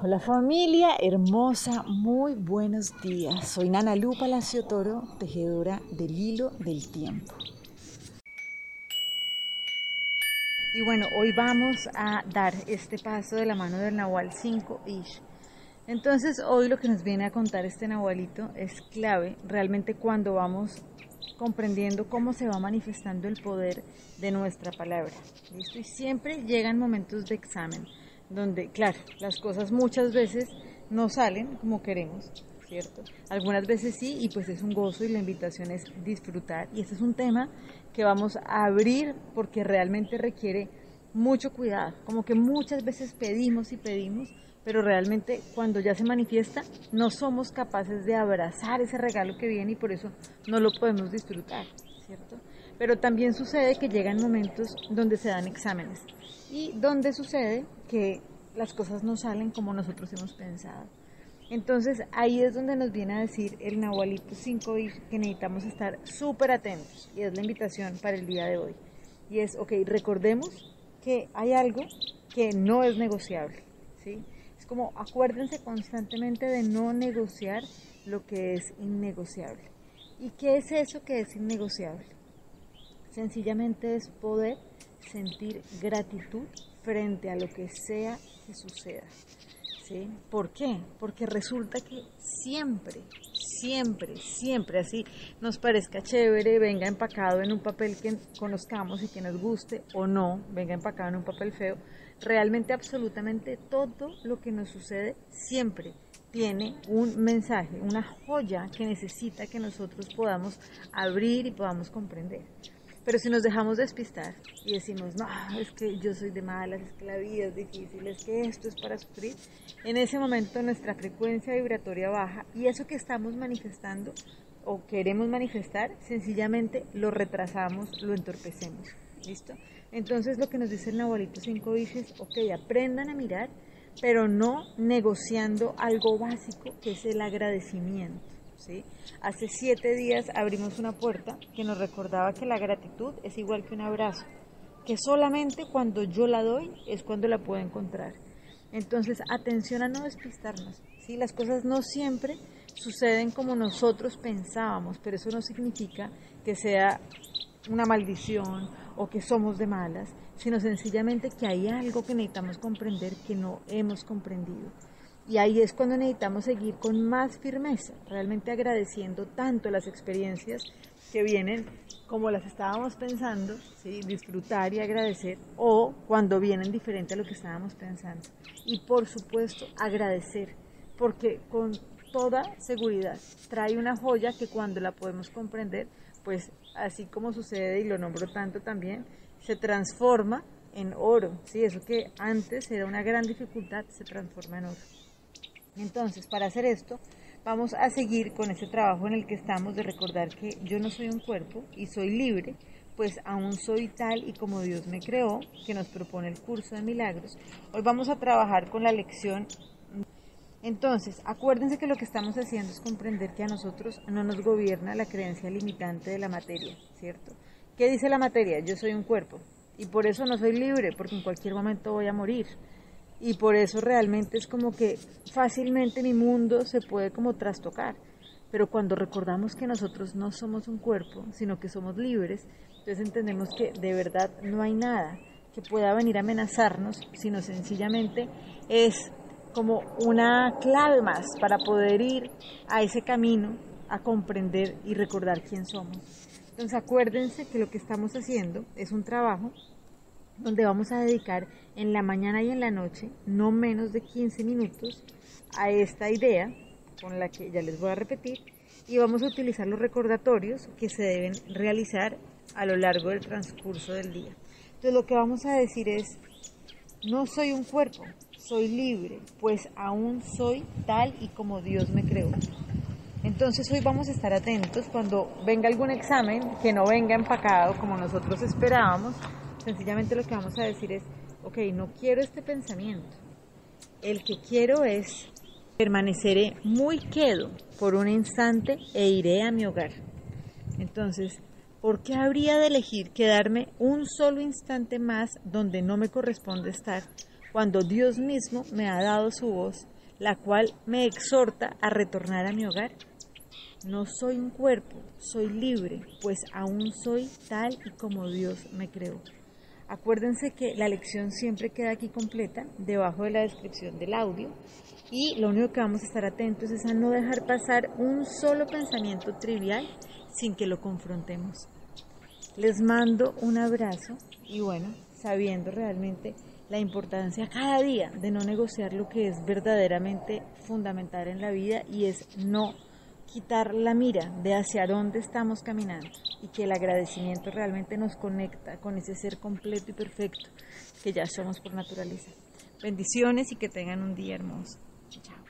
Hola familia hermosa, muy buenos días. Soy Nana Lu Palacio Toro, tejedora del hilo del tiempo. Y bueno, hoy vamos a dar este paso de la mano del Nahual 5 Ish. Entonces, hoy lo que nos viene a contar este Nahualito es clave realmente cuando vamos comprendiendo cómo se va manifestando el poder de nuestra palabra. ¿Listo? Y siempre llegan momentos de examen donde, claro, las cosas muchas veces no salen como queremos, ¿cierto? Algunas veces sí, y pues es un gozo y la invitación es disfrutar. Y este es un tema que vamos a abrir porque realmente requiere mucho cuidado, como que muchas veces pedimos y pedimos, pero realmente cuando ya se manifiesta no somos capaces de abrazar ese regalo que viene y por eso no lo podemos disfrutar, ¿cierto? Pero también sucede que llegan momentos donde se dan exámenes y donde sucede que las cosas no salen como nosotros hemos pensado. Entonces ahí es donde nos viene a decir el Nahualito 5 que necesitamos estar súper atentos y es la invitación para el día de hoy. Y es, ok, recordemos que hay algo que no es negociable, ¿sí? Es como acuérdense constantemente de no negociar lo que es innegociable. ¿Y qué es eso que es innegociable? Sencillamente es poder sentir gratitud frente a lo que sea que suceda. ¿Sí? ¿Por qué? Porque resulta que siempre, siempre, siempre, así nos parezca chévere, venga empacado en un papel que conozcamos y que nos guste o no, venga empacado en un papel feo, realmente absolutamente todo lo que nos sucede siempre tiene un mensaje, una joya que necesita que nosotros podamos abrir y podamos comprender. Pero si nos dejamos despistar y decimos, no, es que yo soy de malas, es que la vida es difícil, es que esto es para sufrir, en ese momento nuestra frecuencia vibratoria baja y eso que estamos manifestando o queremos manifestar, sencillamente lo retrasamos, lo entorpecemos. ¿Listo? Entonces lo que nos dice el Nahualito 5 es, ok, aprendan a mirar, pero no negociando algo básico que es el agradecimiento. Hace siete días abrimos una puerta que nos recordaba que la gratitud es igual que un abrazo, que solamente cuando yo la doy es cuando la puedo encontrar. Entonces, atención a no despistarnos. ¿sí? Las cosas no siempre suceden como nosotros pensábamos, pero eso no significa que sea una maldición o que somos de malas, sino sencillamente que hay algo que necesitamos comprender que no hemos comprendido. Y ahí es cuando necesitamos seguir con más firmeza, realmente agradeciendo tanto las experiencias que vienen como las estábamos pensando, ¿sí? disfrutar y agradecer, o cuando vienen diferente a lo que estábamos pensando. Y por supuesto, agradecer, porque con toda seguridad trae una joya que cuando la podemos comprender, pues así como sucede, y lo nombro tanto también, se transforma en oro. ¿sí? Eso que antes era una gran dificultad, se transforma en oro. Entonces, para hacer esto, vamos a seguir con ese trabajo en el que estamos de recordar que yo no soy un cuerpo y soy libre, pues aún soy tal y como Dios me creó, que nos propone el curso de milagros. Hoy vamos a trabajar con la lección. Entonces, acuérdense que lo que estamos haciendo es comprender que a nosotros no nos gobierna la creencia limitante de la materia, ¿cierto? ¿Qué dice la materia? Yo soy un cuerpo y por eso no soy libre, porque en cualquier momento voy a morir y por eso realmente es como que fácilmente mi mundo se puede como trastocar. Pero cuando recordamos que nosotros no somos un cuerpo, sino que somos libres, entonces entendemos que de verdad no hay nada que pueda venir a amenazarnos, sino sencillamente es como una clave más para poder ir a ese camino, a comprender y recordar quién somos. Entonces acuérdense que lo que estamos haciendo es un trabajo donde vamos a dedicar en la mañana y en la noche no menos de 15 minutos a esta idea, con la que ya les voy a repetir, y vamos a utilizar los recordatorios que se deben realizar a lo largo del transcurso del día. Entonces lo que vamos a decir es, no soy un cuerpo, soy libre, pues aún soy tal y como Dios me creó. Entonces hoy vamos a estar atentos cuando venga algún examen que no venga empacado como nosotros esperábamos, Sencillamente lo que vamos a decir es, ok, no quiero este pensamiento. El que quiero es permaneceré muy quedo por un instante e iré a mi hogar. Entonces, ¿por qué habría de elegir quedarme un solo instante más donde no me corresponde estar cuando Dios mismo me ha dado su voz, la cual me exhorta a retornar a mi hogar? No soy un cuerpo, soy libre, pues aún soy tal y como Dios me creó. Acuérdense que la lección siempre queda aquí completa, debajo de la descripción del audio, y lo único que vamos a estar atentos es a no dejar pasar un solo pensamiento trivial sin que lo confrontemos. Les mando un abrazo y bueno, sabiendo realmente la importancia cada día de no negociar lo que es verdaderamente fundamental en la vida y es no quitar la mira de hacia dónde estamos caminando y que el agradecimiento realmente nos conecta con ese ser completo y perfecto que ya somos por naturaleza. Bendiciones y que tengan un día hermoso. Chao.